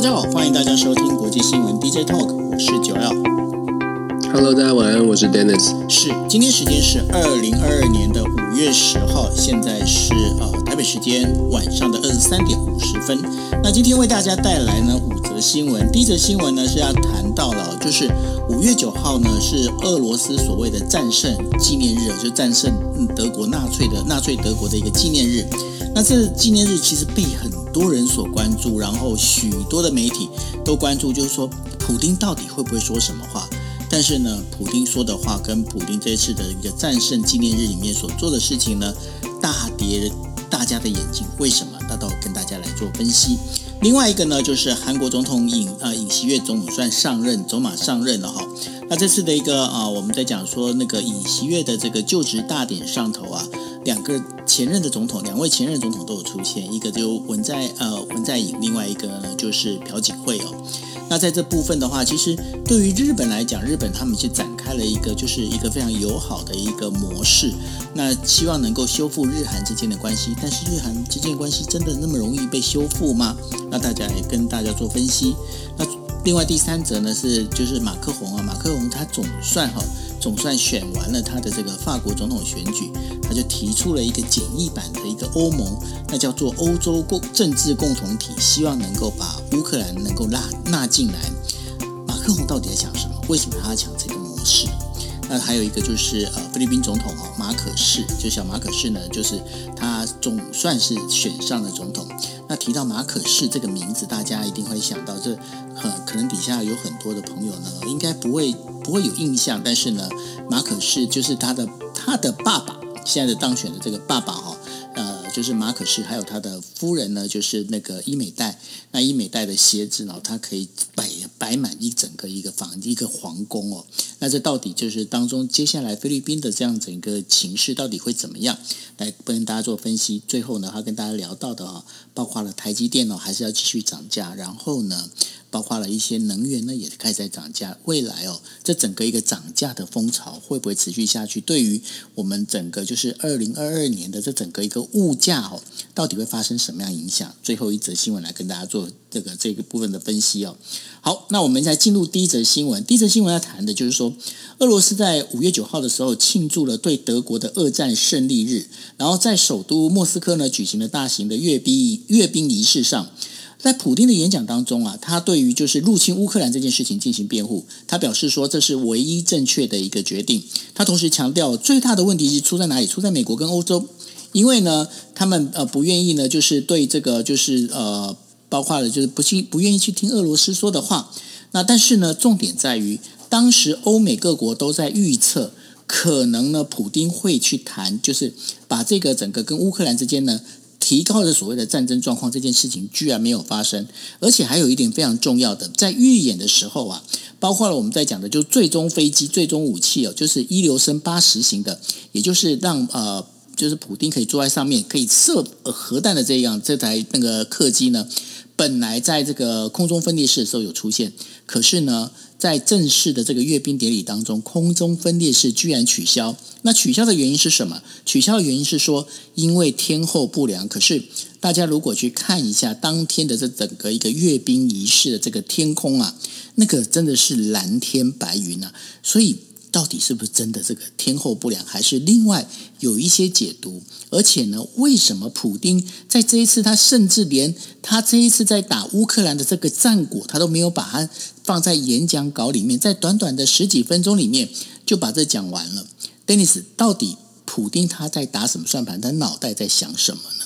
大家好，欢迎大家收听国际新闻 DJ Talk，我是九 L。Hello，大家晚安，我是 Dennis。是，今天时间是二零二二年的五月十号，现在是呃台北时间晚上的二十三点五十分。那今天为大家带来呢五则新闻，第一则新闻呢是要谈到了，就是五月九号呢是俄罗斯所谓的战胜纪念日，就战胜德国纳粹的纳粹德国的一个纪念日。那这纪念日其实被很多人所关注，然后许多的媒体都关注，就是说普丁到底会不会说什么话？但是呢，普丁说的话跟普丁这次的一个战胜纪念日里面所做的事情呢，大跌大家的眼睛。为什么？那到跟大家来做分析。另外一个呢，就是韩国总统尹呃尹锡悦总统算上任走马上任了哈。那这次的一个啊，我们在讲说那个尹锡悦的这个就职大典上头啊。两个前任的总统，两位前任总统都有出现，一个就文在呃文在寅，另外一个呢就是朴槿惠哦。那在这部分的话，其实对于日本来讲，日本他们就展开了一个就是一个非常友好的一个模式，那希望能够修复日韩之间的关系。但是日韩之间的关系真的那么容易被修复吗？那大家也跟大家做分析。那另外第三则呢是就是马克宏啊，马克宏他总算哈。总算选完了他的这个法国总统选举，他就提出了一个简易版的一个欧盟，那叫做欧洲共政治共同体，希望能够把乌克兰能够纳纳进来。马克龙到底在想什么？为什么他要抢这个模式？那还有一个就是呃，菲律宾总统哦，马可仕，就小马可仕呢，就是他总算是选上了总统。那提到马可仕这个名字，大家一定会想到这，呃，可能底下有很多的朋友呢，应该不会。不会有印象，但是呢，马可仕就是他的他的爸爸，现在的当选的这个爸爸哈，呃，就是马可仕，还有他的夫人呢，就是那个伊美代。那伊美代的鞋子呢，它可以摆摆满一整个一个房一个皇宫哦。那这到底就是当中接下来菲律宾的这样整个情势到底会怎么样？来跟大家做分析。最后呢，他跟大家聊到的啊，包括了台积电哦，还是要继续涨价，然后呢。包括了一些能源呢，也开始在涨价。未来哦，这整个一个涨价的风潮会不会持续下去？对于我们整个就是二零二二年的这整个一个物价哦，到底会发生什么样影响？最后一则新闻来跟大家做这个这个部分的分析哦。好，那我们再进入第一则新闻。第一则新闻要谈的就是说，俄罗斯在五月九号的时候庆祝了对德国的二战胜利日，然后在首都莫斯科呢举行了大型的阅兵阅兵仪式上。在普丁的演讲当中啊，他对于就是入侵乌克兰这件事情进行辩护。他表示说，这是唯一正确的一个决定。他同时强调，最大的问题是出在哪里？出在美国跟欧洲，因为呢，他们呃不愿意呢，就是对这个就是呃，包括了就是不信不愿意去听俄罗斯说的话。那但是呢，重点在于，当时欧美各国都在预测，可能呢，普丁会去谈，就是把这个整个跟乌克兰之间呢。提高了所谓的战争状况这件事情居然没有发生，而且还有一点非常重要的，在预演的时候啊，包括了我们在讲的，就最终飞机、最终武器哦，就是一流升八十型的，也就是让呃，就是普丁可以坐在上面可以射核弹的这样这台那个客机呢，本来在这个空中分列式的时候有出现，可是呢。在正式的这个阅兵典礼当中，空中分列式居然取消。那取消的原因是什么？取消的原因是说，因为天候不良。可是大家如果去看一下当天的这整个一个阅兵仪式的这个天空啊，那个真的是蓝天白云啊，所以。到底是不是真的这个天候不良，还是另外有一些解读？而且呢，为什么普丁在这一次，他甚至连他这一次在打乌克兰的这个战果，他都没有把它放在演讲稿里面，在短短的十几分钟里面就把这讲完了。Dennis，到底普丁他在打什么算盘？他脑袋在想什么呢？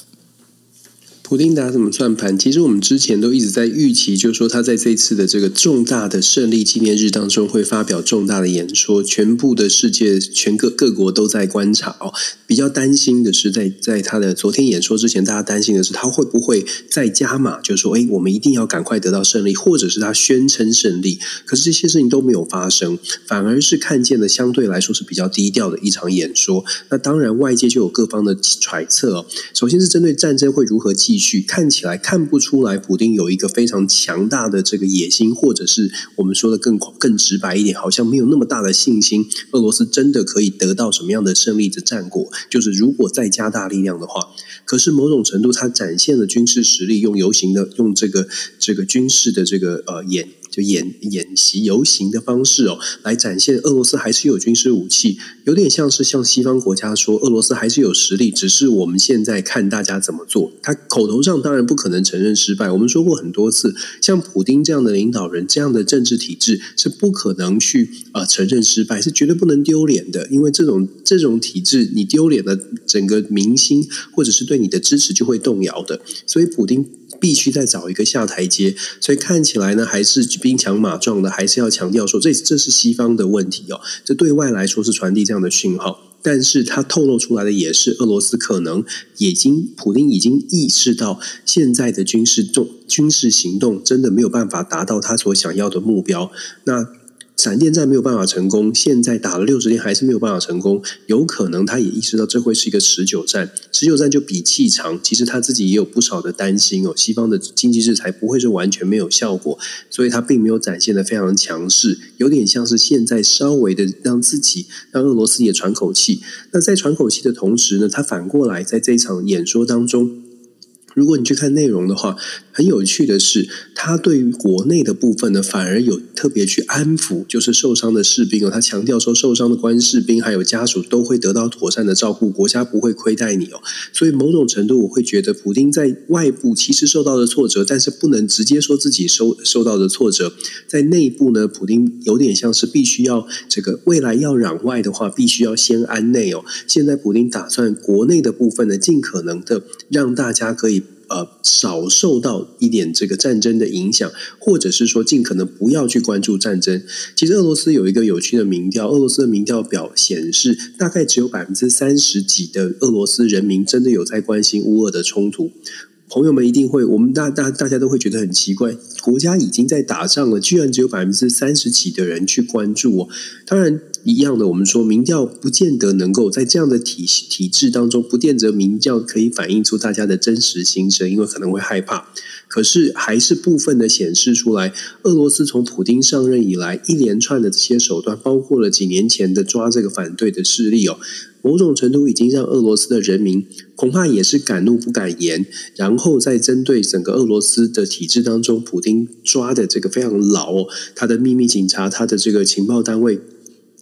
普丁打什么算盘？其实我们之前都一直在预期，就是说他在这次的这个重大的胜利纪念日当中会发表重大的演说，全部的世界全各各国都在观察哦。比较担心的是在，在他的昨天演说之前，大家担心的是他会不会再加码，就是说，哎，我们一定要赶快得到胜利，或者是他宣称胜利。可是这些事情都没有发生，反而是看见了相对来说是比较低调的一场演说。那当然，外界就有各方的揣测哦。首先是针对战争会如何继续。看起来看不出来，普丁有一个非常强大的这个野心，或者是我们说的更更直白一点，好像没有那么大的信心，俄罗斯真的可以得到什么样的胜利的战果？就是如果再加大力量的话，可是某种程度，他展现了军事实力，用游行的用这个这个军事的这个呃演。就演演习游行的方式哦，来展现俄罗斯还是有军事武器，有点像是向西方国家说，俄罗斯还是有实力，只是我们现在看大家怎么做。他口头上当然不可能承认失败。我们说过很多次，像普丁这样的领导人，这样的政治体制是不可能去呃承认失败，是绝对不能丢脸的。因为这种这种体制，你丢脸了，整个民心或者是对你的支持就会动摇的。所以普丁。必须再找一个下台阶，所以看起来呢，还是兵强马壮的，还是要强调说，这这是西方的问题哦。这对外来说是传递这样的讯号，但是他透露出来的也是俄罗斯可能已经，普京已经意识到现在的军事动军事行动真的没有办法达到他所想要的目标。那。闪电战没有办法成功，现在打了六十天还是没有办法成功，有可能他也意识到这会是一个持久战，持久战就比气长。其实他自己也有不少的担心哦，西方的经济制裁不会是完全没有效果，所以他并没有展现得非常强势，有点像是现在稍微的让自己让俄罗斯也喘口气。那在喘口气的同时呢，他反过来在这一场演说当中。如果你去看内容的话，很有趣的是，他对于国内的部分呢，反而有特别去安抚，就是受伤的士兵哦。他强调说，受伤的官士兵还有家属都会得到妥善的照顾，国家不会亏待你哦。所以某种程度，我会觉得，普丁在外部其实受到了挫折，但是不能直接说自己受受到的挫折。在内部呢，普丁有点像是必须要这个未来要攘外的话，必须要先安内哦。现在普丁打算国内的部分呢，尽可能的让大家可以。呃，少受到一点这个战争的影响，或者是说尽可能不要去关注战争。其实俄罗斯有一个有趣的民调，俄罗斯的民调表显示，大概只有百分之三十几的俄罗斯人民真的有在关心乌俄的冲突。朋友们一定会，我们大大大家都会觉得很奇怪，国家已经在打仗了，居然只有百分之三十几的人去关注哦。当然。一样的，我们说民调不见得能够在这样的体体制当中，不见得民调可以反映出大家的真实心声，因为可能会害怕。可是还是部分的显示出来，俄罗斯从普丁上任以来，一连串的这些手段，包括了几年前的抓这个反对的势力哦，某种程度已经让俄罗斯的人民恐怕也是敢怒不敢言。然后在针对整个俄罗斯的体制当中，普丁抓的这个非常牢，他的秘密警察，他的这个情报单位。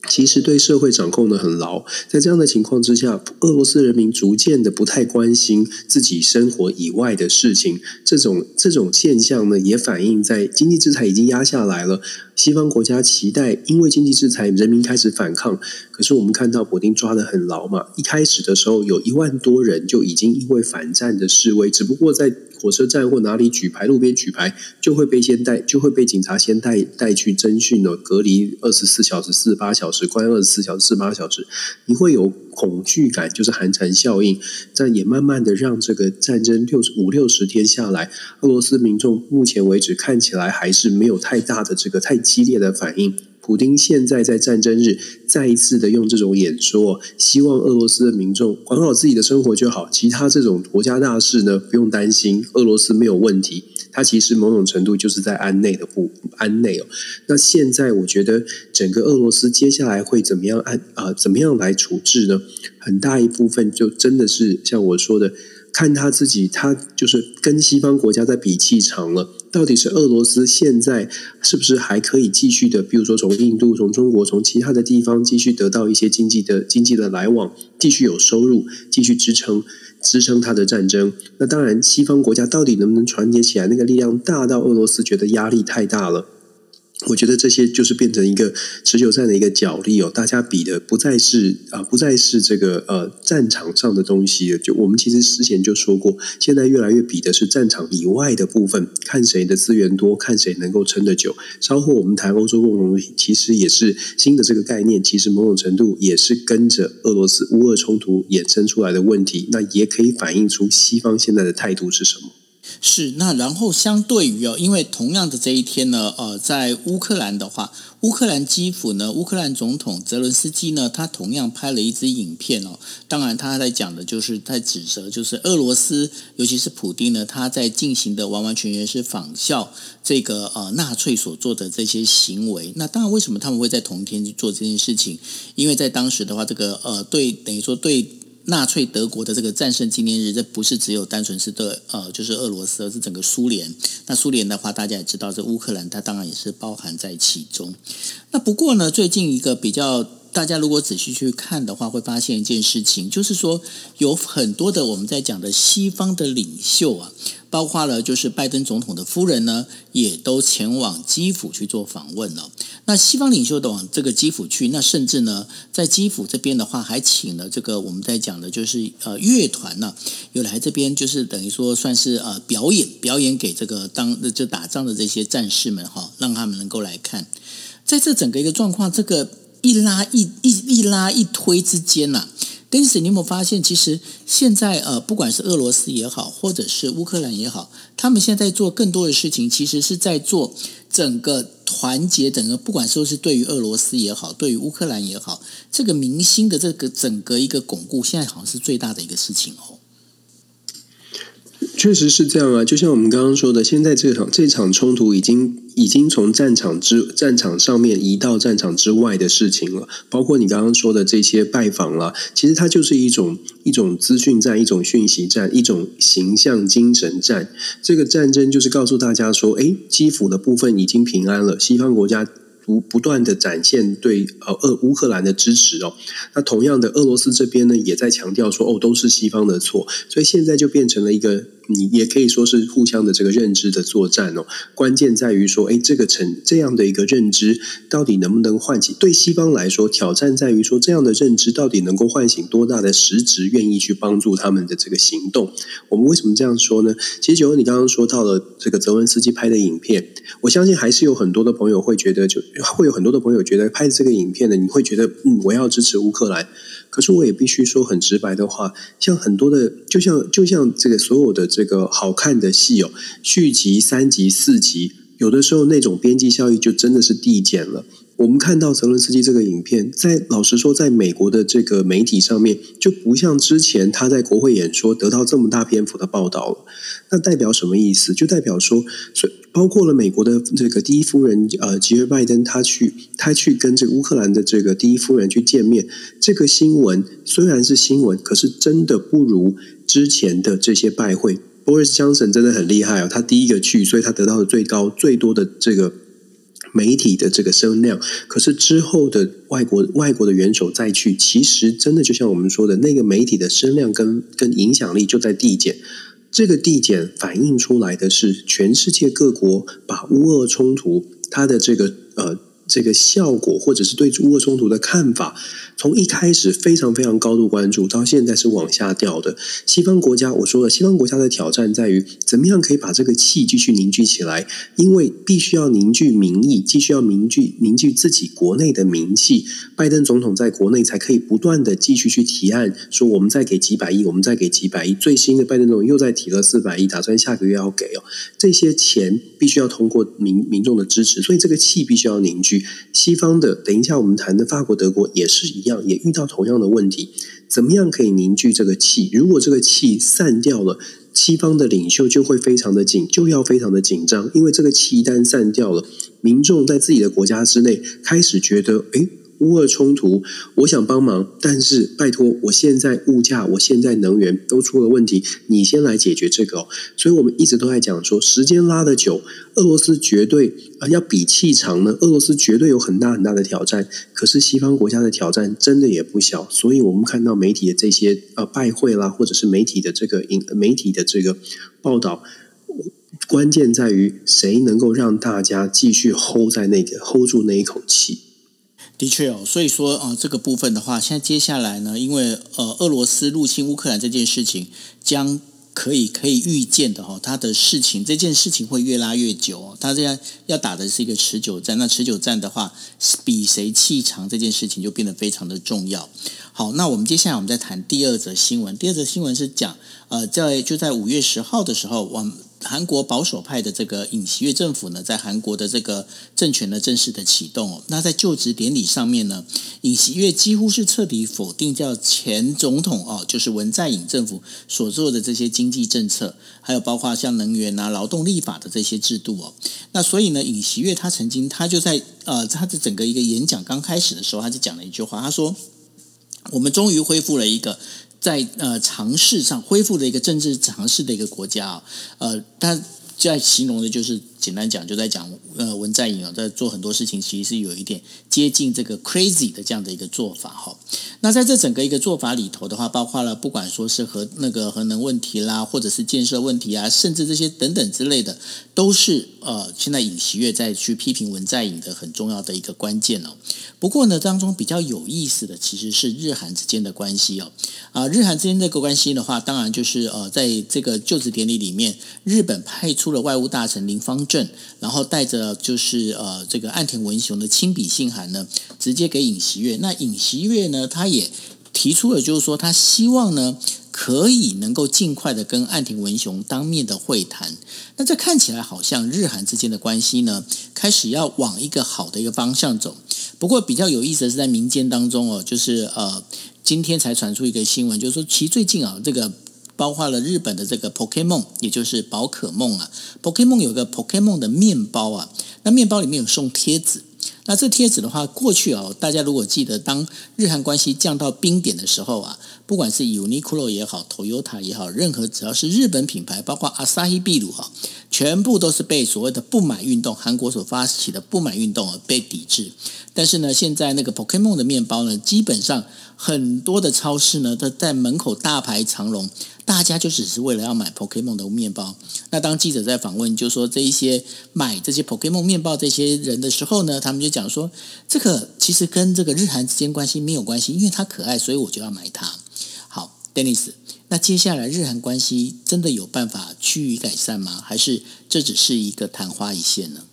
其实对社会掌控得很牢，在这样的情况之下，俄罗斯人民逐渐的不太关心自己生活以外的事情。这种这种现象呢，也反映在经济制裁已经压下来了。西方国家期待，因为经济制裁，人民开始反抗。可是我们看到普丁抓得很牢嘛，一开始的时候有一万多人就已经因为反战的示威，只不过在。火车站或哪里举牌，路边举牌就会被先带，就会被警察先带带去侦讯了，隔离二十四小时、四十八小时，关二十四小时、四十八小时，你会有恐惧感，就是寒蝉效应。但也慢慢的让这个战争六十五六十天下来，俄罗斯民众目前为止看起来还是没有太大的这个太激烈的反应。普丁现在在战争日再一次的用这种演说，希望俄罗斯的民众管好自己的生活就好，其他这种国家大事呢，不用担心，俄罗斯没有问题。他其实某种程度就是在安内的不安内哦。那现在我觉得整个俄罗斯接下来会怎么样安啊、怎么样来处置呢？很大一部分就真的是像我说的。看他自己，他就是跟西方国家在比气长了。到底是俄罗斯现在是不是还可以继续的，比如说从印度、从中国、从其他的地方继续得到一些经济的经济的来往，继续有收入，继续支撑支撑它的战争？那当然，西方国家到底能不能团结起来？那个力量大到俄罗斯觉得压力太大了。我觉得这些就是变成一个持久战的一个角力哦，大家比的不再是啊，不再是这个呃战场上的东西。就我们其实之前就说过，现在越来越比的是战场以外的部分，看谁的资源多，看谁能够撑得久。稍后我们谈欧洲共同体，其实也是新的这个概念，其实某种程度也是跟着俄罗斯乌俄冲突衍生出来的问题，那也可以反映出西方现在的态度是什么。是，那然后相对于哦，因为同样的这一天呢，呃，在乌克兰的话，乌克兰基辅呢，乌克兰总统泽伦斯基呢，他同样拍了一支影片哦。当然，他在讲的就是在指责，就是俄罗斯，尤其是普丁呢，他在进行的完完全全是仿效这个呃纳粹所做的这些行为。那当然，为什么他们会在同天去做这件事情？因为在当时的话，这个呃，对，等于说对。纳粹德国的这个战胜纪念日，这不是只有单纯是对呃，就是俄罗斯，而是整个苏联。那苏联的话，大家也知道，这乌克兰它当然也是包含在其中。那不过呢，最近一个比较。大家如果仔细去看的话，会发现一件事情，就是说有很多的我们在讲的西方的领袖啊，包括了就是拜登总统的夫人呢，也都前往基辅去做访问了。那西方领袖都往这个基辅去，那甚至呢，在基辅这边的话，还请了这个我们在讲的就是呃乐团呢，有来这边就是等于说算是呃表演表演给这个当就打仗的这些战士们哈，让他们能够来看，在这整个一个状况这个。一拉一一一拉一推之间呐、啊，但是你有没有发现，其实现在呃，不管是俄罗斯也好，或者是乌克兰也好，他们现在做更多的事情，其实是在做整个团结，整个不管说是对于俄罗斯也好，对于乌克兰也好，这个民心的这个整个一个巩固，现在好像是最大的一个事情哦。确实是这样啊，就像我们刚刚说的，现在这场这场冲突已经已经从战场之战场上面移到战场之外的事情了。包括你刚刚说的这些拜访了，其实它就是一种一种资讯战、一种讯息战、一种形象精神战。这个战争就是告诉大家说，诶，基辅的部分已经平安了，西方国家。不不断的展现对呃俄乌克兰的支持哦，那同样的俄罗斯这边呢也在强调说哦都是西方的错，所以现在就变成了一个你也可以说是互相的这个认知的作战哦。关键在于说，哎，这个成这样的一个认知到底能不能唤起？对西方来说，挑战在于说这样的认知到底能够唤醒多大的实质愿意去帮助他们的这个行动？我们为什么这样说呢？其实九欧你刚刚说到了这个泽文斯基拍的影片，我相信还是有很多的朋友会觉得就。会有很多的朋友觉得拍这个影片呢，你会觉得嗯，我要支持乌克兰。可是我也必须说很直白的话，像很多的，就像就像这个所有的这个好看的戏哦，续集三集四集，有的时候那种边际效益就真的是递减了。我们看到泽伦斯基这个影片，在老实说，在美国的这个媒体上面，就不像之前他在国会演说得到这么大篇幅的报道了。那代表什么意思？就代表说，包括了美国的这个第一夫人呃吉尔拜登，他去他去跟这个乌克兰的这个第一夫人去见面，这个新闻虽然是新闻，可是真的不如之前的这些拜会。Boris Johnson 真的很厉害哦，他第一个去，所以他得到的最高最多的这个。媒体的这个声量，可是之后的外国外国的元首再去，其实真的就像我们说的那个媒体的声量跟跟影响力就在递减。这个递减反映出来的是全世界各国把乌俄冲突它的这个呃。这个效果，或者是对乌俄冲突的看法，从一开始非常非常高度关注，到现在是往下掉的。西方国家，我说了，西方国家的挑战在于，怎么样可以把这个气继续凝聚起来？因为必须要凝聚民意，继续要凝聚凝聚自己国内的名气。拜登总统在国内才可以不断的继续去提案，说我们再给几百亿，我们再给几百亿。最新的拜登总统又再提了四百亿，打算下个月要给哦。这些钱必须要通过民民众的支持，所以这个气必须要凝聚。西方的，等一下我们谈的法国、德国也是一样，也遇到同样的问题。怎么样可以凝聚这个气？如果这个气散掉了，西方的领袖就会非常的紧，就要非常的紧张，因为这个气一旦散掉了，民众在自己的国家之内开始觉得，诶。乌俄冲突，我想帮忙，但是拜托，我现在物价，我现在能源都出了问题，你先来解决这个哦。所以我们一直都在讲说，时间拉得久，俄罗斯绝对啊要比气长呢。俄罗斯绝对有很大很大的挑战，可是西方国家的挑战真的也不小。所以我们看到媒体的这些呃拜会啦，或者是媒体的这个影媒体的这个报道，关键在于谁能够让大家继续 hold 在那个 hold 住那一口气。的确哦，所以说啊、这个部分的话，现在接下来呢，因为呃，俄罗斯入侵乌克兰这件事情，将可以可以预见的哈、哦，他的事情这件事情会越拉越久哦。它这样要打的是一个持久战，那持久战的话，比谁气长这件事情就变得非常的重要。好，那我们接下来我们再谈第二则新闻。第二则新闻是讲呃，在就在五月十号的时候，我们。韩国保守派的这个尹锡悦政府呢，在韩国的这个政权呢正式的启动。那在就职典礼上面呢，尹锡悦几乎是彻底否定叫前总统哦，就是文在寅政府所做的这些经济政策，还有包括像能源啊、劳动立法的这些制度哦。那所以呢，尹锡悦他曾经他就在呃他的整个一个演讲刚开始的时候，他就讲了一句话，他说：“我们终于恢复了一个。”在呃尝试上恢复的一个政治尝试的一个国家啊，呃，他在形容的就是简单讲，就在讲呃文在寅啊，在做很多事情，其实是有一点接近这个 crazy 的这样的一个做法哈。那在这整个一个做法里头的话，包括了不管说是核那个核能问题啦，或者是建设问题啊，甚至这些等等之类的，都是呃现在尹锡悦在去批评文在寅的很重要的一个关键哦。不过呢，当中比较有意思的其实是日韩之间的关系哦。啊，日韩之间这个关系的话，当然就是呃，在这个就职典礼里面，日本派出了外务大臣林芳正，然后带着就是呃这个岸田文雄的亲笔信函呢，直接给尹锡悦。那尹锡悦呢，他也提出了，就是说他希望呢，可以能够尽快的跟岸田文雄当面的会谈。那这看起来好像日韩之间的关系呢，开始要往一个好的一个方向走。不过比较有意思的是，在民间当中哦，就是呃，今天才传出一个新闻，就是说，其实最近啊，这个包括了日本的这个 Pokemon，也就是宝可梦啊 Pokemon 有个 Pokemon 的面包啊，那面包里面有送贴纸。那这贴纸的话，过去啊，大家如果记得，当日韩关系降到冰点的时候啊，不管是 Uniqlo 也好，Toyota 也好，任何只要是日本品牌，包括 Asahi 闭鲁哈，全部都是被所谓的不买运动，韩国所发起的不买运动而被抵制。但是呢，现在那个 Pokémon 的面包呢，基本上很多的超市呢都在门口大排长龙，大家就只是为了要买 Pokémon 的面包。那当记者在访问，就说这一些买这些 Pokémon 面包这些人的时候呢，他们就讲说，这个其实跟这个日韩之间关系没有关系，因为它可爱，所以我就要买它。好，Dennis，那接下来日韩关系真的有办法趋于改善吗？还是这只是一个昙花一现呢？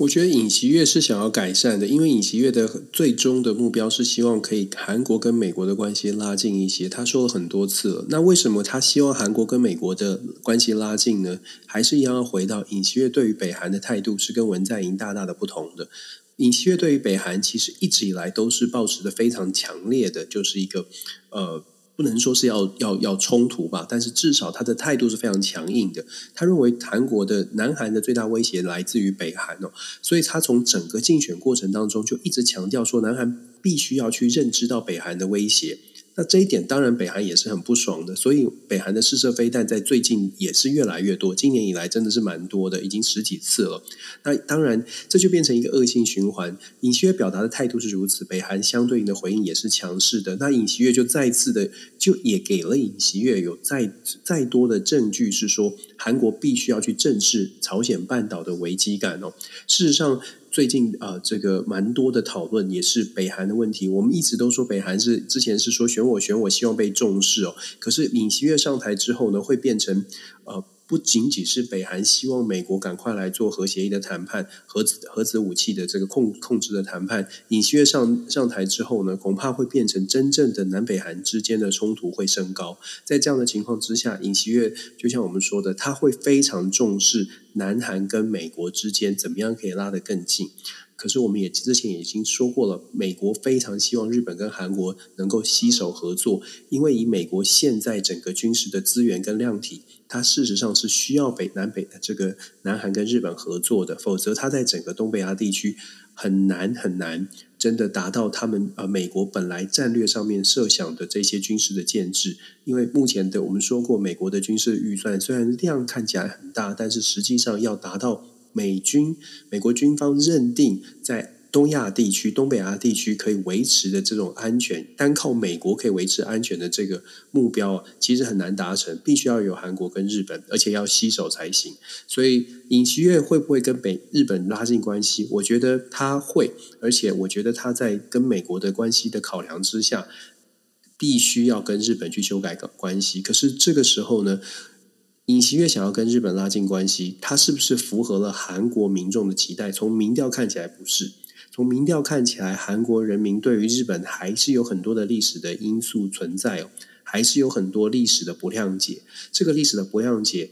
我觉得尹锡悦是想要改善的，因为尹锡悦的最终的目标是希望可以韩国跟美国的关系拉近一些。他说了很多次了，那为什么他希望韩国跟美国的关系拉近呢？还是一样要回到尹锡悦对于北韩的态度是跟文在寅大大的不同的。尹锡悦对于北韩其实一直以来都是抱持的非常强烈的，就是一个呃。不能说是要要要冲突吧，但是至少他的态度是非常强硬的。他认为韩国的南韩的最大威胁来自于北韩哦，所以他从整个竞选过程当中就一直强调说，南韩必须要去认知到北韩的威胁。那这一点当然北韩也是很不爽的，所以北韩的试射飞弹在最近也是越来越多，今年以来真的是蛮多的，已经十几次了。那当然这就变成一个恶性循环。尹锡悦表达的态度是如此，北韩相对应的回应也是强势的。那尹锡悦就再次的就也给了尹锡悦有再再多的证据，是说韩国必须要去正视朝鲜半岛的危机感哦。事实上。最近啊、这个蛮多的讨论也是北韩的问题。我们一直都说北韩是之前是说选我选我，希望被重视哦。可是尹锡悦上台之后呢，会变成呃。不仅仅是北韩希望美国赶快来做核协议的谈判，核子核子武器的这个控控制的谈判。尹锡悦上上台之后呢，恐怕会变成真正的南北韩之间的冲突会升高。在这样的情况之下，尹锡悦就像我们说的，他会非常重视南韩跟美国之间怎么样可以拉得更近。可是我们也之前已经说过了，美国非常希望日本跟韩国能够携手合作，因为以美国现在整个军事的资源跟量体，它事实上是需要北南北的这个南韩跟日本合作的，否则它在整个东北亚地区很难很难真的达到他们呃美国本来战略上面设想的这些军事的建制。因为目前的我们说过，美国的军事预算虽然量看起来很大，但是实际上要达到。美军、美国军方认定在东亚地区、东北亚地区可以维持的这种安全，单靠美国可以维持安全的这个目标啊，其实很难达成，必须要有韩国跟日本，而且要携手才行。所以，尹锡悦会不会跟北日本拉近关系？我觉得他会，而且我觉得他在跟美国的关系的考量之下，必须要跟日本去修改个关系。可是这个时候呢？尹锡悦想要跟日本拉近关系，他是不是符合了韩国民众的期待？从民调看起来不是，从民调看起来，韩国人民对于日本还是有很多的历史的因素存在哦，还是有很多历史的不谅解。这个历史的不谅解，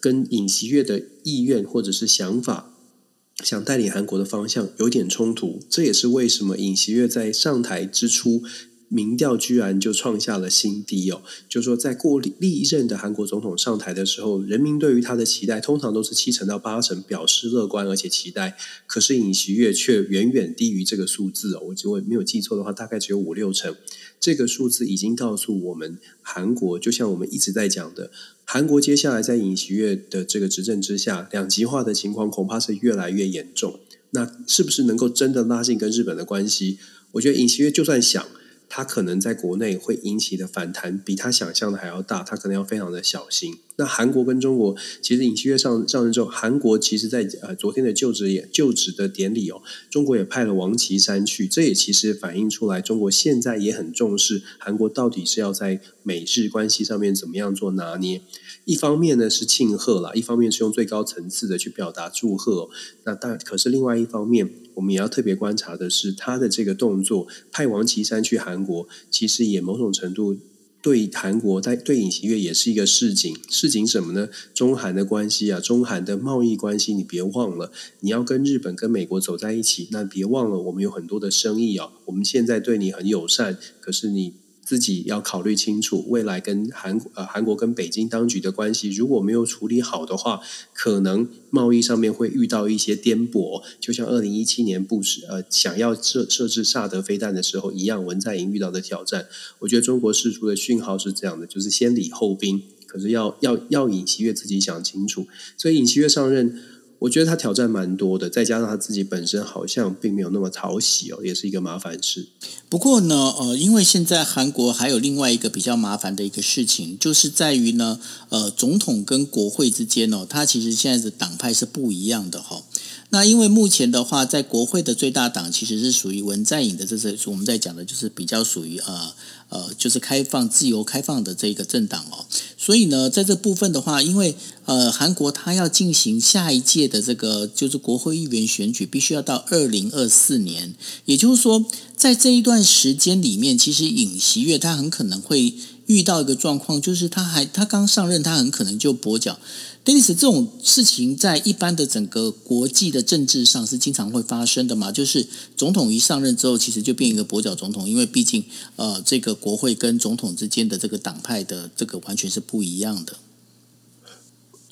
跟尹锡悦的意愿或者是想法，想带领韩国的方向有点冲突。这也是为什么尹锡悦在上台之初。民调居然就创下了新低哦！就说在过历任的韩国总统上台的时候，人民对于他的期待通常都是七成到八成表示乐观而且期待，可是尹锡悦却远远低于这个数字哦。我如果没有记错的话，大概只有五六成。这个数字已经告诉我们，韩国就像我们一直在讲的，韩国接下来在尹锡悦的这个执政之下，两极化的情况恐怕是越来越严重。那是不是能够真的拉近跟日本的关系？我觉得尹锡悦就算想。他可能在国内会引起的反弹比他想象的还要大，他可能要非常的小心。那韩国跟中国，其实尹锡悦上上任之后，韩国其实在呃昨天的就职也就职的典礼哦，中国也派了王岐山去，这也其实反映出来，中国现在也很重视韩国到底是要在美日关系上面怎么样做拿捏。一方面呢是庆贺啦，一方面是用最高层次的去表达祝贺。那但可是另外一方面，我们也要特别观察的是他的这个动作，派王岐山去韩国，其实也某种程度。对韩国在对尹锡悦也是一个示警，示警什么呢？中韩的关系啊，中韩的贸易关系，你别忘了，你要跟日本跟美国走在一起，那别忘了我们有很多的生意啊，我们现在对你很友善，可是你。自己要考虑清楚，未来跟韩呃韩国跟北京当局的关系，如果没有处理好的话，可能贸易上面会遇到一些颠簸，就像二零一七年布什呃想要设设置萨德飞弹的时候一样，文在寅遇到的挑战。我觉得中国释出的讯号是这样的，就是先礼后兵，可是要要要尹锡悦自己想清楚，所以尹锡悦上任。我觉得他挑战蛮多的，再加上他自己本身好像并没有那么讨喜哦，也是一个麻烦事。不过呢，呃，因为现在韩国还有另外一个比较麻烦的一个事情，就是在于呢，呃，总统跟国会之间哦，他其实现在的党派是不一样的哈、那因为目前的话，在国会的最大党其实是属于文在寅的，这是我们在讲的，就是比较属于呃。呃，就是开放、自由、开放的这个政党哦，所以呢，在这部分的话，因为呃，韩国它要进行下一届的这个就是国会议员选举，必须要到二零二四年，也就是说，在这一段时间里面，其实尹锡悦他很可能会遇到一个状况，就是他还他刚上任，他很可能就跛脚。类似这种事情在一般的整个国际的政治上是经常会发生的嘛？就是总统一上任之后，其实就变一个跛脚总统，因为毕竟呃，这个国会跟总统之间的这个党派的这个完全是不一样的。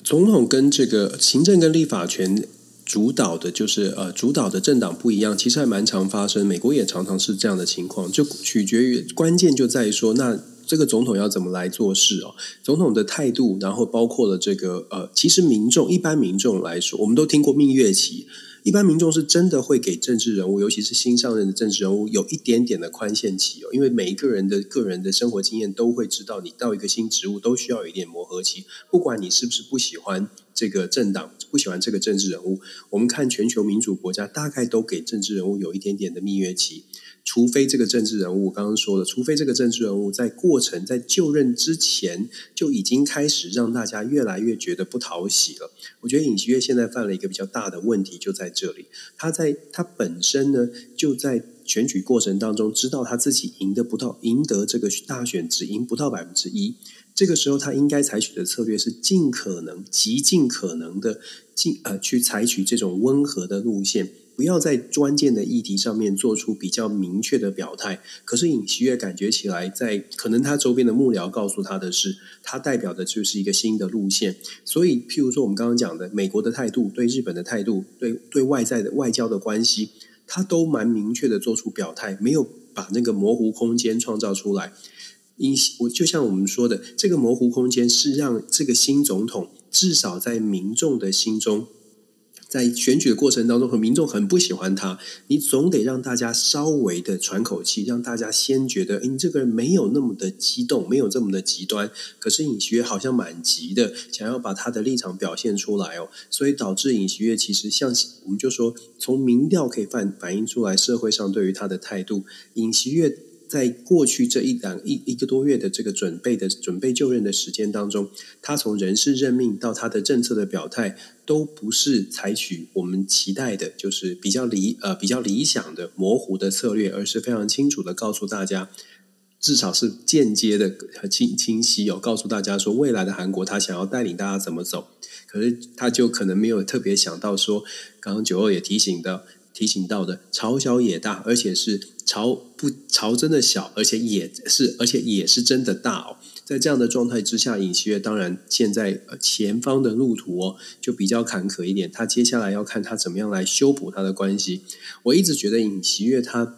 总统跟这个行政跟立法权主导的，就是呃，主导的政党不一样，其实还蛮常发生。美国也常常是这样的情况，就取决于关键就在于说那。这个总统要怎么来做事哦？总统的态度，然后包括了这个呃，其实民众一般民众来说，我们都听过蜜月期，一般民众是真的会给政治人物，尤其是新上任的政治人物，有一点点的宽限期哦。因为每一个人的个人的生活经验都会知道，你到一个新职务都需要有一点磨合期，不管你是不是不喜欢这个政党，不喜欢这个政治人物，我们看全球民主国家，大概都给政治人物有一点点的蜜月期。除非这个政治人物，刚刚说了，除非这个政治人物在过程在就任之前就已经开始让大家越来越觉得不讨喜了。我觉得尹锡悦现在犯了一个比较大的问题，就在这里。他在他本身呢，就在选举过程当中知道他自己赢得不到，赢得这个大选只赢不到百分之一。这个时候他应该采取的策略是尽可能、极尽可能的尽呃去采取这种温和的路线。不要在关键的议题上面做出比较明确的表态。可是尹锡悦感觉起来，在可能他周边的幕僚告诉他的是，他代表的就是一个新的路线。所以，譬如说我们刚刚讲的美国的态度、对日本的态度、对对外在的外交的关系，他都蛮明确的做出表态，没有把那个模糊空间创造出来。因我就像我们说的，这个模糊空间是让这个新总统至少在民众的心中。在选举的过程当中，和民众很不喜欢他，你总得让大家稍微的喘口气，让大家先觉得，诶，你这个人没有那么的激动，没有这么的极端。可是尹锡悦好像蛮急的，想要把他的立场表现出来哦，所以导致尹锡悦其实像我们就说，从民调可以反反映出来社会上对于他的态度，尹锡悦。在过去这一两一一个多月的这个准备的准备就任的时间当中，他从人事任命到他的政策的表态，都不是采取我们期待的，就是比较理呃比较理想的模糊的策略，而是非常清楚的告诉大家，至少是间接的清清晰哦，告诉大家说未来的韩国他想要带领大家怎么走，可是他就可能没有特别想到说，刚刚九二也提醒的提醒到的朝小野大，而且是朝不朝真的小，而且也是而且也是真的大哦。在这样的状态之下，尹锡悦当然现在前方的路途哦就比较坎坷一点，他接下来要看他怎么样来修补他的关系。我一直觉得尹锡悦他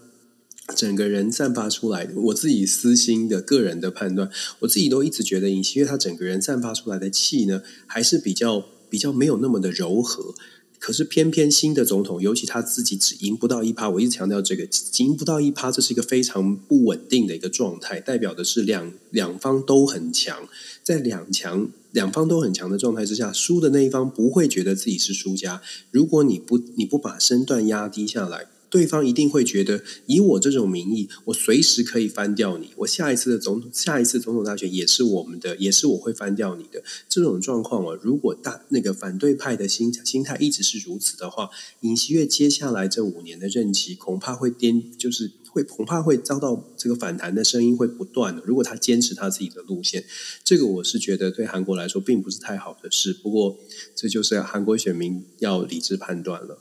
整个人散发出来，我自己私心的个人的判断，我自己都一直觉得尹锡悦他整个人散发出来的气呢，还是比较比较没有那么的柔和。可是偏偏新的总统，尤其他自己只赢不到一趴，我一直强调这个赢不到一趴，这是一个非常不稳定的一个状态，代表的是两两方都很强，在两强两方都很强的状态之下，输的那一方不会觉得自己是输家。如果你不你不把身段压低下来。对方一定会觉得，以我这种名义，我随时可以翻掉你。我下一次的总统，下一次总统大选也是我们的，也是我会翻掉你的这种状况啊。如果大那个反对派的心心态一直是如此的话，尹锡悦接下来这五年的任期恐怕会颠，就是会恐怕会遭到这个反弹的声音会不断的。如果他坚持他自己的路线，这个我是觉得对韩国来说并不是太好的事。不过这就是韩国选民要理智判断了。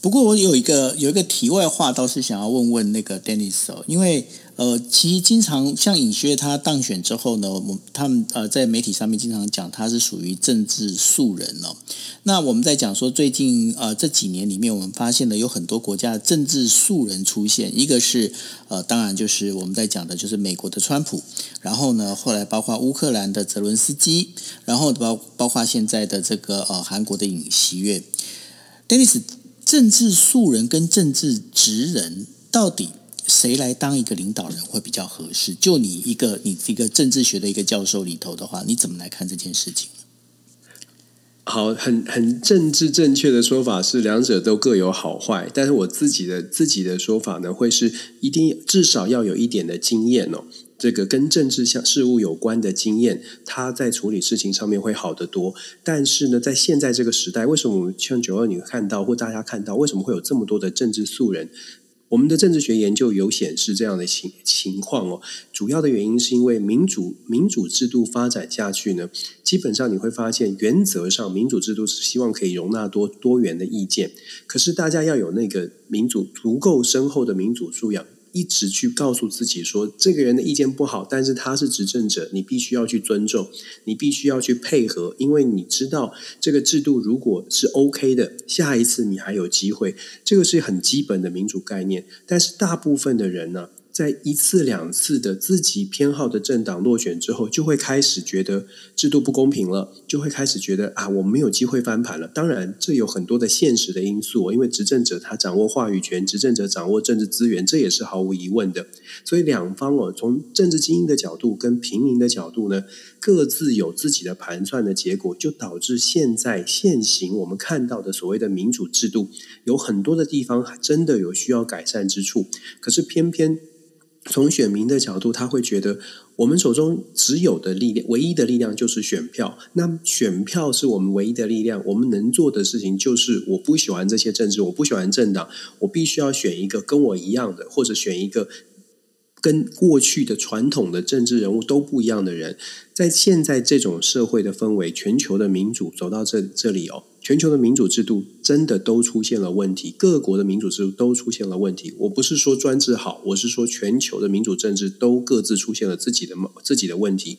不过我有一个有一个题外话，倒是想要问问那个 Dennis 哦，因为呃，其实经常像尹锡悦他当选之后呢，我们他们呃在媒体上面经常讲他是属于政治素人哦。那我们在讲说最近呃这几年里面，我们发现了有很多国家的政治素人出现，一个是呃当然就是我们在讲的就是美国的川普，然后呢后来包括乌克兰的泽伦斯基，然后包包括现在的这个呃韩国的尹锡悦，Dennis。政治素人跟政治职人，到底谁来当一个领导人会比较合适？就你一个你一个政治学的一个教授里头的话，你怎么来看这件事情？好，很很政治正确的说法是两者都各有好坏，但是我自己的自己的说法呢，会是一定至少要有一点的经验哦。这个跟政治相事务有关的经验，他在处理事情上面会好得多。但是呢，在现在这个时代，为什么我们像九二你看到或大家看到，为什么会有这么多的政治素人？我们的政治学研究有显示这样的情情况哦。主要的原因是因为民主民主制度发展下去呢，基本上你会发现，原则上民主制度是希望可以容纳多多元的意见，可是大家要有那个民主足够深厚的民主素养。一直去告诉自己说，这个人的意见不好，但是他是执政者，你必须要去尊重，你必须要去配合，因为你知道这个制度如果是 OK 的，下一次你还有机会。这个是很基本的民主概念，但是大部分的人呢，在一次两次的自己偏好的政党落选之后，就会开始觉得制度不公平了，就会开始觉得啊，我没有机会翻盘了。当然，这有很多的现实的因素，因为执政者他掌握话语权，执政者掌握政治资源，这也是毫无疑问的。所以两方哦，从政治精英的角度跟平民的角度呢，各自有自己的盘算的结果，就导致现在现行我们看到的所谓的民主制度，有很多的地方真的有需要改善之处，可是偏偏。从选民的角度，他会觉得我们手中只有的力量，唯一的力量就是选票。那选票是我们唯一的力量，我们能做的事情就是，我不喜欢这些政治，我不喜欢政党，我必须要选一个跟我一样的，或者选一个跟过去的传统的政治人物都不一样的人。在现在这种社会的氛围，全球的民主走到这这里哦。全球的民主制度真的都出现了问题，各国的民主制度都出现了问题。我不是说专制好，我是说全球的民主政治都各自出现了自己的自己的问题。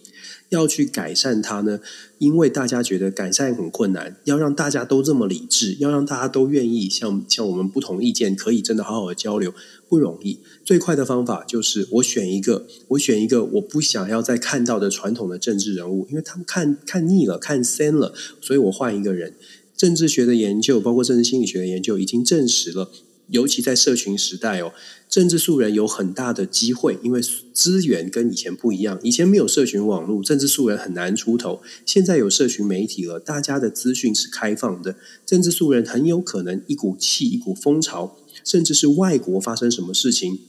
要去改善它呢，因为大家觉得改善很困难，要让大家都这么理智，要让大家都愿意像像我们不同意见可以真的好好的交流，不容易。最快的方法就是我选一个，我选一个我不想要再看到的传统的政治人物，因为他们看看腻了，看深了，所以我换一个人。政治学的研究，包括政治心理学的研究，已经证实了，尤其在社群时代哦，政治素人有很大的机会，因为资源跟以前不一样。以前没有社群网络，政治素人很难出头。现在有社群媒体了，大家的资讯是开放的，政治素人很有可能一股气、一股风潮，甚至是外国发生什么事情。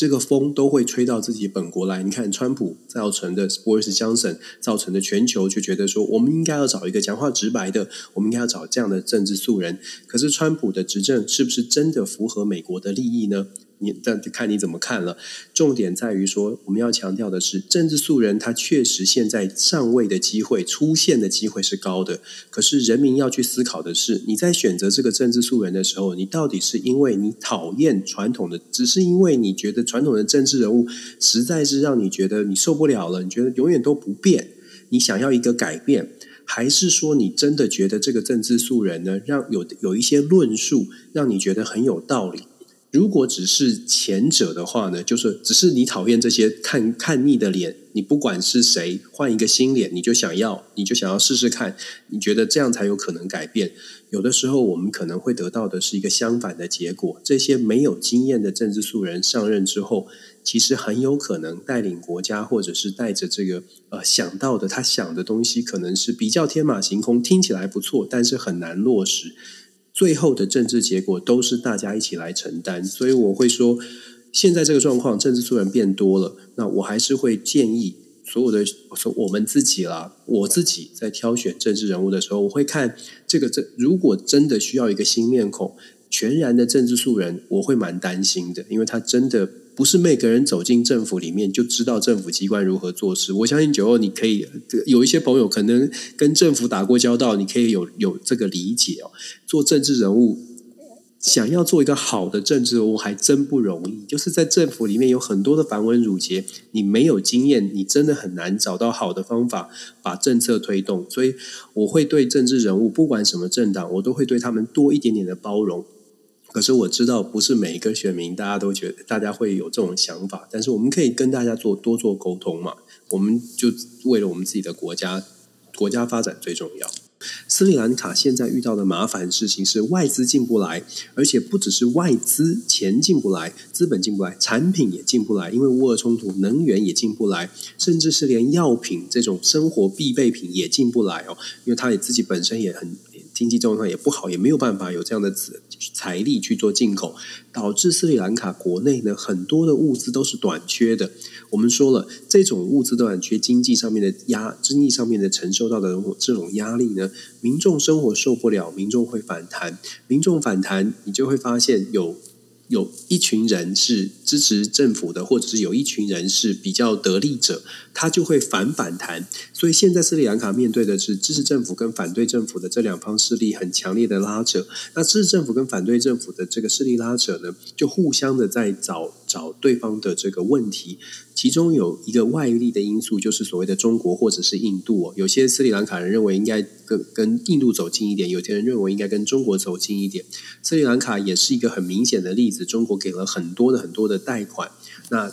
这个风都会吹到自己本国来。你看，川普造成的 Boris Johnson 造成的全球就觉得说，我们应该要找一个讲话直白的，我们应该要找这样的政治素人。可是，川普的执政是不是真的符合美国的利益呢？你这就看你怎么看了。重点在于说，我们要强调的是，政治素人他确实现在上位的机会、出现的机会是高的。可是人民要去思考的是，你在选择这个政治素人的时候，你到底是因为你讨厌传统的，只是因为你觉得传统的政治人物实在是让你觉得你受不了了，你觉得永远都不变，你想要一个改变，还是说你真的觉得这个政治素人呢，让有有一些论述让你觉得很有道理？如果只是前者的话呢，就是只是你讨厌这些看看腻的脸，你不管是谁，换一个新脸，你就想要，你就想要试试看，你觉得这样才有可能改变。有的时候，我们可能会得到的是一个相反的结果。这些没有经验的政治素人上任之后，其实很有可能带领国家，或者是带着这个呃想到的他想的东西，可能是比较天马行空，听起来不错，但是很难落实。最后的政治结果都是大家一起来承担，所以我会说，现在这个状况，政治素人变多了，那我还是会建议所有的说我们自己啦，我自己在挑选政治人物的时候，我会看这个这如果真的需要一个新面孔，全然的政治素人，我会蛮担心的，因为他真的。不是每个人走进政府里面就知道政府机关如何做事。我相信九二，你可以有一些朋友可能跟政府打过交道，你可以有有这个理解哦。做政治人物，想要做一个好的政治人物还真不容易。就是在政府里面有很多的繁文缛节，你没有经验，你真的很难找到好的方法把政策推动。所以我会对政治人物，不管什么政党，我都会对他们多一点点的包容。可是我知道，不是每一个选民大家都觉得，大家会有这种想法。但是我们可以跟大家做多做沟通嘛。我们就为了我们自己的国家，国家发展最重要。斯里兰卡现在遇到的麻烦事情是外资进不来，而且不只是外资钱进不来，资本进不来，产品也进不来，因为乌俄冲突，能源也进不来，甚至是连药品这种生活必备品也进不来哦，因为他也自己本身也很。经济状况也不好，也没有办法有这样的资财力去做进口，导致斯里兰卡国内呢，很多的物资都是短缺的。我们说了，这种物资短缺，经济上面的压，经济上面的承受到的这种压力呢，民众生活受不了，民众会反弹，民众反弹，你就会发现有。有一群人是支持政府的，或者是有一群人是比较得利者，他就会反反弹。所以现在斯里兰卡面对的是支持政府跟反对政府的这两方势力很强烈的拉扯。那支持政府跟反对政府的这个势力拉扯呢，就互相的在找找对方的这个问题。其中有一个外力的因素，就是所谓的中国或者是印度哦。有些斯里兰卡人认为应该跟跟印度走近一点，有些人认为应该跟中国走近一点。斯里兰卡也是一个很明显的例子，中国给了很多的很多的贷款，那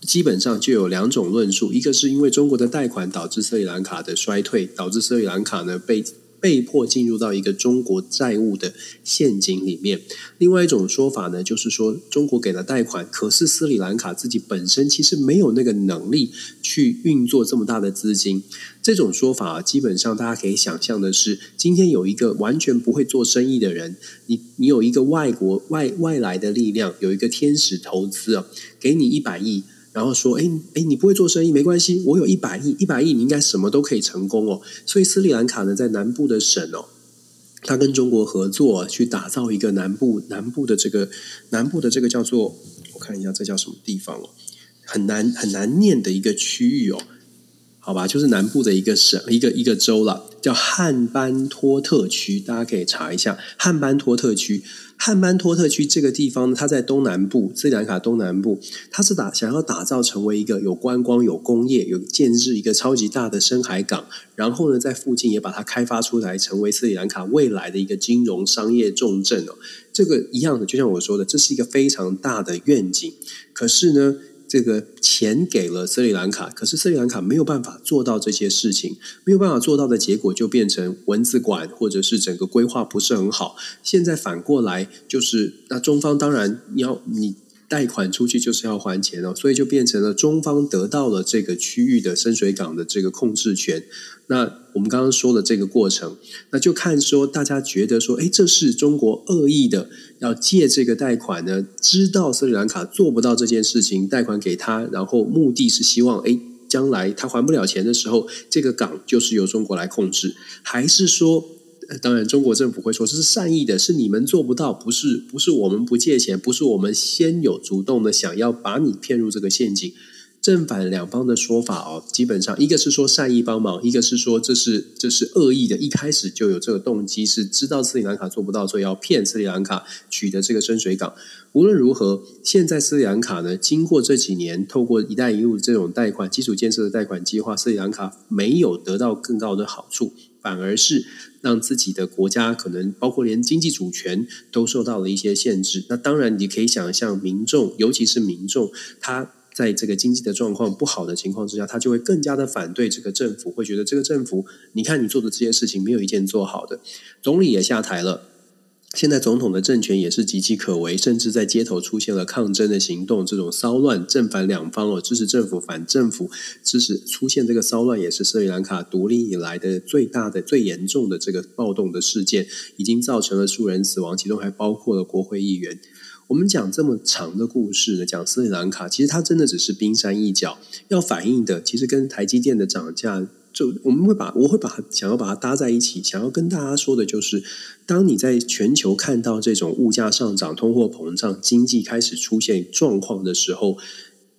基本上就有两种论述：一个是因为中国的贷款导致斯里兰卡的衰退，导致斯里兰卡呢被。被迫进入到一个中国债务的陷阱里面。另外一种说法呢，就是说中国给了贷款，可是斯里兰卡自己本身其实没有那个能力去运作这么大的资金。这种说法基本上大家可以想象的是，今天有一个完全不会做生意的人，你你有一个外国外外来的力量，有一个天使投资啊，给你一百亿。然后说，哎哎，你不会做生意没关系，我有一百亿，一百亿你应该什么都可以成功哦。所以斯里兰卡呢，在南部的省哦，他跟中国合作去打造一个南部南部的这个南部的这个叫做，我看一下这叫什么地方哦，很难很难念的一个区域哦。好吧，就是南部的一个省，一个一个州了，叫汉班托特区，大家可以查一下汉班托特区。汉班托特区这个地方呢，它在东南部，斯里兰卡东南部，它是打想要打造成为一个有观光、有工业、有建制一个超级大的深海港，然后呢，在附近也把它开发出来，成为斯里兰卡未来的一个金融商业重镇哦。这个一样的，就像我说的，这是一个非常大的愿景。可是呢，这个钱给了斯里兰卡，可是斯里兰卡没有办法做到这些事情，没有办法做到的结果就变成文字馆，或者是整个规划不是很好。现在反过来就是，那中方当然你要你。贷款出去就是要还钱哦，所以就变成了中方得到了这个区域的深水港的这个控制权。那我们刚刚说的这个过程，那就看说大家觉得说，哎，这是中国恶意的要借这个贷款呢？知道斯里兰卡做不到这件事情，贷款给他，然后目的是希望，哎，将来他还不了钱的时候，这个港就是由中国来控制，还是说？当然中国政府会说这是善意的，是你们做不到，不是不是我们不借钱，不是我们先有主动的想要把你骗入这个陷阱。正反两方的说法哦，基本上一个是说善意帮忙，一个是说这是这是恶意的，一开始就有这个动机，是知道斯里兰卡做不到，所以要骗斯里兰卡取得这个深水港。无论如何，现在斯里兰卡呢，经过这几年透过“一带一路”这种贷款基础建设的贷款计划，斯里兰卡没有得到更高的好处，反而是让自己的国家可能包括连经济主权都受到了一些限制。那当然，你可以想象民众，尤其是民众，他。在这个经济的状况不好的情况之下，他就会更加的反对这个政府，会觉得这个政府，你看你做的这些事情没有一件做好的。总理也下台了，现在总统的政权也是岌岌可危，甚至在街头出现了抗争的行动，这种骚乱正反两方哦，支持政府反政府，支持出现这个骚乱，也是斯里兰卡独立以来的最大的、最严重的这个暴动的事件，已经造成了数人死亡，其中还包括了国会议员。我们讲这么长的故事呢，讲斯里兰卡，其实它真的只是冰山一角。要反映的，其实跟台积电的涨价，就我们会把我会把它想要把它搭在一起，想要跟大家说的就是，当你在全球看到这种物价上涨、通货膨胀、经济开始出现状况的时候。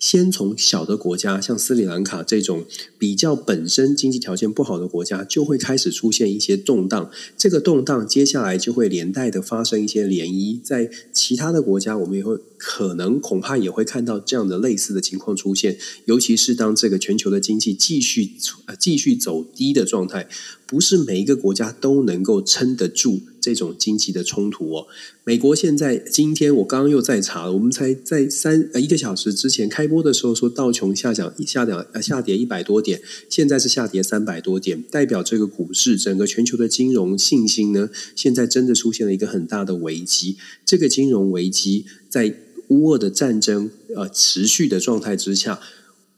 先从小的国家，像斯里兰卡这种比较本身经济条件不好的国家，就会开始出现一些动荡。这个动荡接下来就会连带的发生一些涟漪，在其他的国家，我们也会可能恐怕也会看到这样的类似的情况出现。尤其是当这个全球的经济继续呃继续走低的状态，不是每一个国家都能够撑得住。这种经济的冲突哦，美国现在今天我刚刚又在查了，我们才在三呃一个小时之前开播的时候说道琼下降下降呃下跌一百多点，现在是下跌三百多点，代表这个股市整个全球的金融信心呢，现在真的出现了一个很大的危机。这个金融危机在乌俄的战争呃持续的状态之下，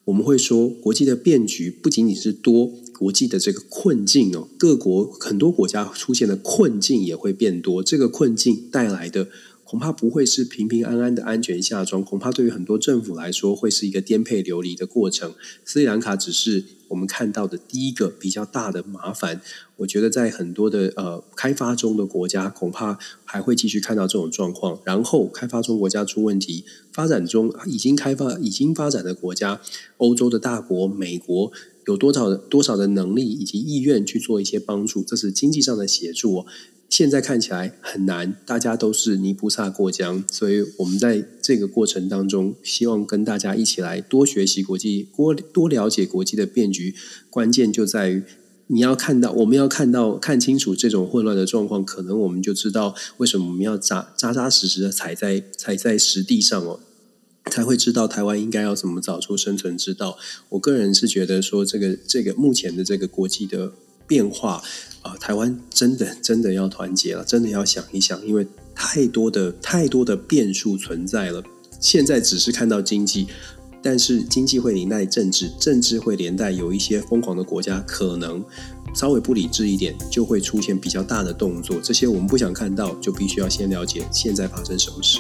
我们会说国际的变局不仅仅是多。国际的这个困境哦，各国很多国家出现的困境也会变多。这个困境带来的恐怕不会是平平安安的安全下装，恐怕对于很多政府来说会是一个颠沛流离的过程。斯里兰卡只是我们看到的第一个比较大的麻烦。我觉得在很多的呃开发中的国家，恐怕还会继续看到这种状况。然后开发中国家出问题，发展中已经开发已经发展的国家，欧洲的大国，美国。有多少多少的能力以及意愿去做一些帮助，这是经济上的协助哦。现在看起来很难，大家都是泥菩萨过江，所以我们在这个过程当中，希望跟大家一起来多学习国际，多多了解国际的变局。关键就在于你要看到，我们要看到看清楚这种混乱的状况，可能我们就知道为什么我们要扎扎扎实实的踩在踩在实地上哦。才会知道台湾应该要怎么找出生存之道。我个人是觉得说，这个这个目前的这个国际的变化啊、台湾真的真的要团结了，真的要想一想，因为太多的太多的变数存在了。现在只是看到经济，但是经济会连带政治，政治会连带有一些疯狂的国家，可能稍微不理智一点，就会出现比较大的动作。这些我们不想看到，就必须要先了解现在发生什么事。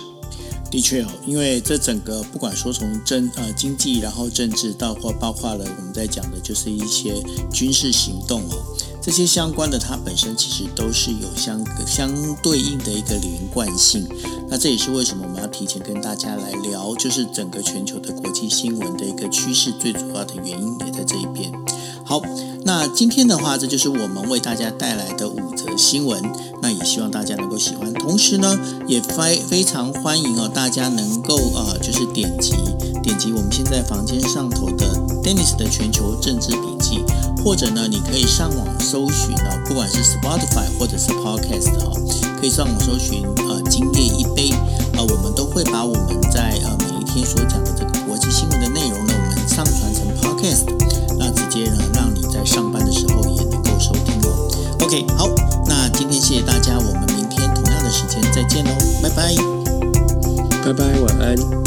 的确哦，因为这整个不管说从政呃经济，然后政治到或包括了我们在讲的就是一些军事行动哦，这些相关的它本身其实都是有相相对应的一个连贯性。那这也是为什么我们要提前跟大家来聊，就是整个全球的国际新闻的一个趋势，最主要的原因也在这一边。好，那今天的话，这就是我们为大家带来的五则新闻。那也希望大家能够喜欢，同时呢，也非非常欢迎哦，大家能够呃，就是点击点击我们现在房间上头的 Dennis 的全球政治笔记，或者呢，你可以上网搜寻哦，不管是 Spotify 或者是 Podcast 哦，可以上网搜寻呃，今夜一杯，呃，我们都会把我们在呃每一天所讲的这个国际新闻的内容呢，我们上传成 Podcast。那直接呢，ok 好那今天谢谢大家我们明天同样的时间再见喽拜拜。拜拜晚安。